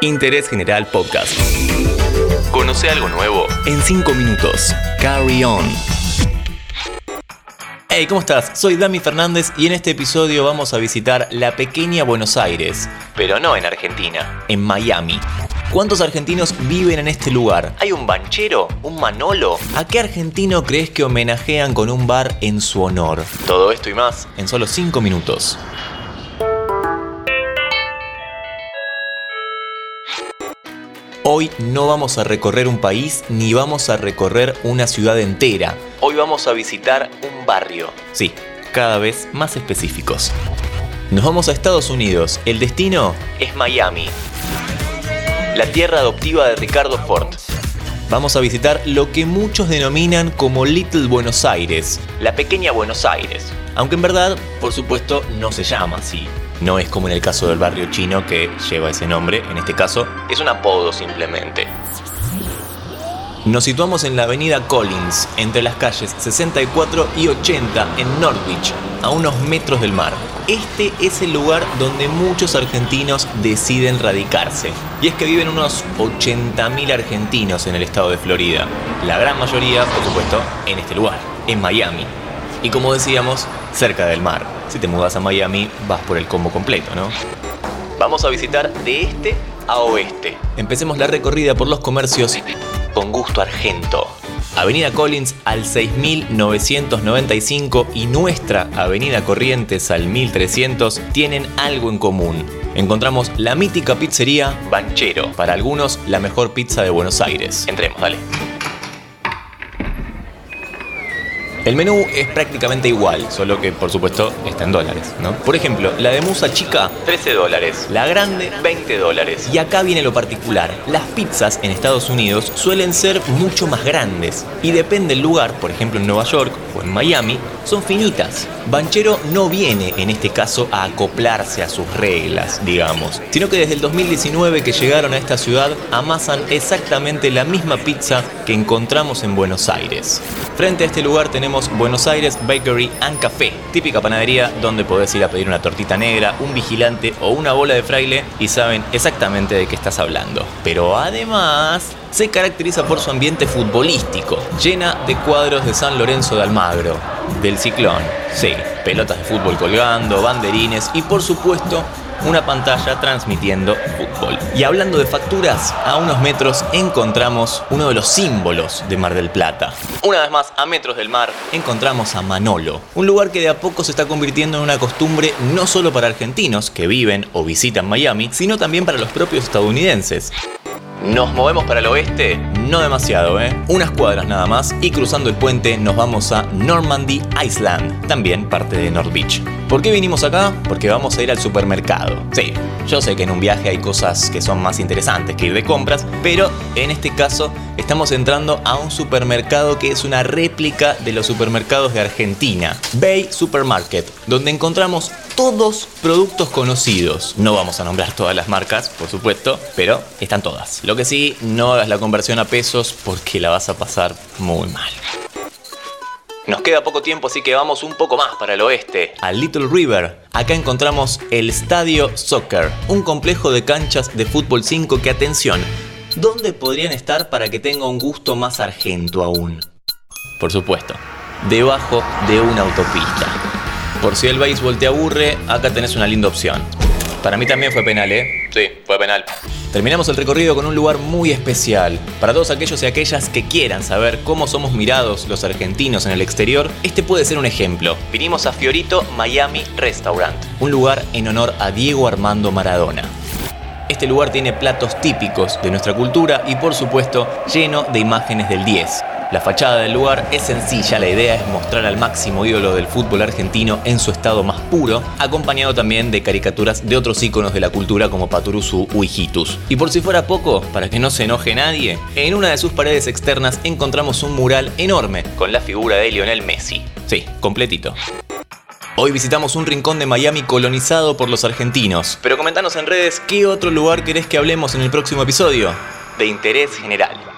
Interés General Podcast. Conoce algo nuevo en 5 minutos. Carry on. Hey, ¿cómo estás? Soy Dami Fernández y en este episodio vamos a visitar la pequeña Buenos Aires, pero no en Argentina, en Miami. ¿Cuántos argentinos viven en este lugar? ¿Hay un banchero? ¿Un manolo? ¿A qué argentino crees que homenajean con un bar en su honor? Todo esto y más en solo 5 minutos. Hoy no vamos a recorrer un país ni vamos a recorrer una ciudad entera. Hoy vamos a visitar un barrio. Sí, cada vez más específicos. Nos vamos a Estados Unidos. El destino es Miami. La tierra adoptiva de Ricardo Ford. Vamos a visitar lo que muchos denominan como Little Buenos Aires, la pequeña Buenos Aires. Aunque en verdad, por supuesto, no se llama así. No es como en el caso del barrio chino que lleva ese nombre, en este caso es un apodo simplemente. Nos situamos en la avenida Collins, entre las calles 64 y 80 en Norwich, a unos metros del mar. Este es el lugar donde muchos argentinos deciden radicarse. Y es que viven unos 80.000 argentinos en el estado de Florida. La gran mayoría, por supuesto, en este lugar, en Miami. Y como decíamos, cerca del mar. Si te mudas a Miami, vas por el combo completo, ¿no? Vamos a visitar de este a oeste. Empecemos la recorrida por los comercios con gusto argento. Avenida Collins al 6995 y nuestra Avenida Corrientes al 1300 tienen algo en común. Encontramos la mítica pizzería Banchero, para algunos la mejor pizza de Buenos Aires. Entremos, dale. El menú es prácticamente igual, solo que por supuesto está en dólares, ¿no? Por ejemplo, la de musa chica, 13 dólares. La grande, 20 dólares. Y acá viene lo particular. Las pizzas en Estados Unidos suelen ser mucho más grandes. Y depende del lugar, por ejemplo en Nueva York o en Miami, son finitas. Banchero no viene en este caso a acoplarse a sus reglas, digamos, sino que desde el 2019 que llegaron a esta ciudad amasan exactamente la misma pizza que encontramos en Buenos Aires. Frente a este lugar tenemos Buenos Aires Bakery and Café, típica panadería donde podés ir a pedir una tortita negra, un vigilante o una bola de fraile y saben exactamente de qué estás hablando. Pero además se caracteriza por su ambiente futbolístico, llena de cuadros de San Lorenzo de Almagro, del Ciclón, sí, pelotas de fútbol colgando, banderines y por supuesto una pantalla transmitiendo fútbol. Y hablando de facturas, a unos metros encontramos uno de los símbolos de Mar del Plata. Una vez más, a metros del mar, encontramos a Manolo, un lugar que de a poco se está convirtiendo en una costumbre no solo para argentinos que viven o visitan Miami, sino también para los propios estadounidenses. Nos movemos para el oeste, no demasiado, ¿eh? Unas cuadras nada más y cruzando el puente nos vamos a Normandy Island, también parte de North Beach. ¿Por qué vinimos acá? Porque vamos a ir al supermercado. Sí, yo sé que en un viaje hay cosas que son más interesantes que ir de compras, pero en este caso estamos entrando a un supermercado que es una réplica de los supermercados de Argentina, Bay Supermarket, donde encontramos todos productos conocidos. No vamos a nombrar todas las marcas, por supuesto, pero están todas. Lo que sí, no hagas la conversión a pesos porque la vas a pasar muy mal. Nos queda poco tiempo, así que vamos un poco más para el oeste, al Little River. Acá encontramos el Estadio Soccer, un complejo de canchas de fútbol 5 que, atención, ¿dónde podrían estar para que tenga un gusto más argento aún? Por supuesto, debajo de una autopista. Por si el béisbol te aburre, acá tenés una linda opción. Para mí también fue penal, ¿eh? Sí, fue penal. Terminamos el recorrido con un lugar muy especial. Para todos aquellos y aquellas que quieran saber cómo somos mirados los argentinos en el exterior, este puede ser un ejemplo. Vinimos a Fiorito Miami Restaurant, un lugar en honor a Diego Armando Maradona. Este lugar tiene platos típicos de nuestra cultura y por supuesto lleno de imágenes del 10. La fachada del lugar es sencilla, la idea es mostrar al máximo ídolo del fútbol argentino en su estado más puro, acompañado también de caricaturas de otros íconos de la cultura como Paturuzú o Hijitus. Y por si fuera poco, para que no se enoje nadie, en una de sus paredes externas encontramos un mural enorme con la figura de Lionel Messi. Sí, completito. Hoy visitamos un rincón de Miami colonizado por los argentinos. Pero comentanos en redes qué otro lugar querés que hablemos en el próximo episodio. De interés general.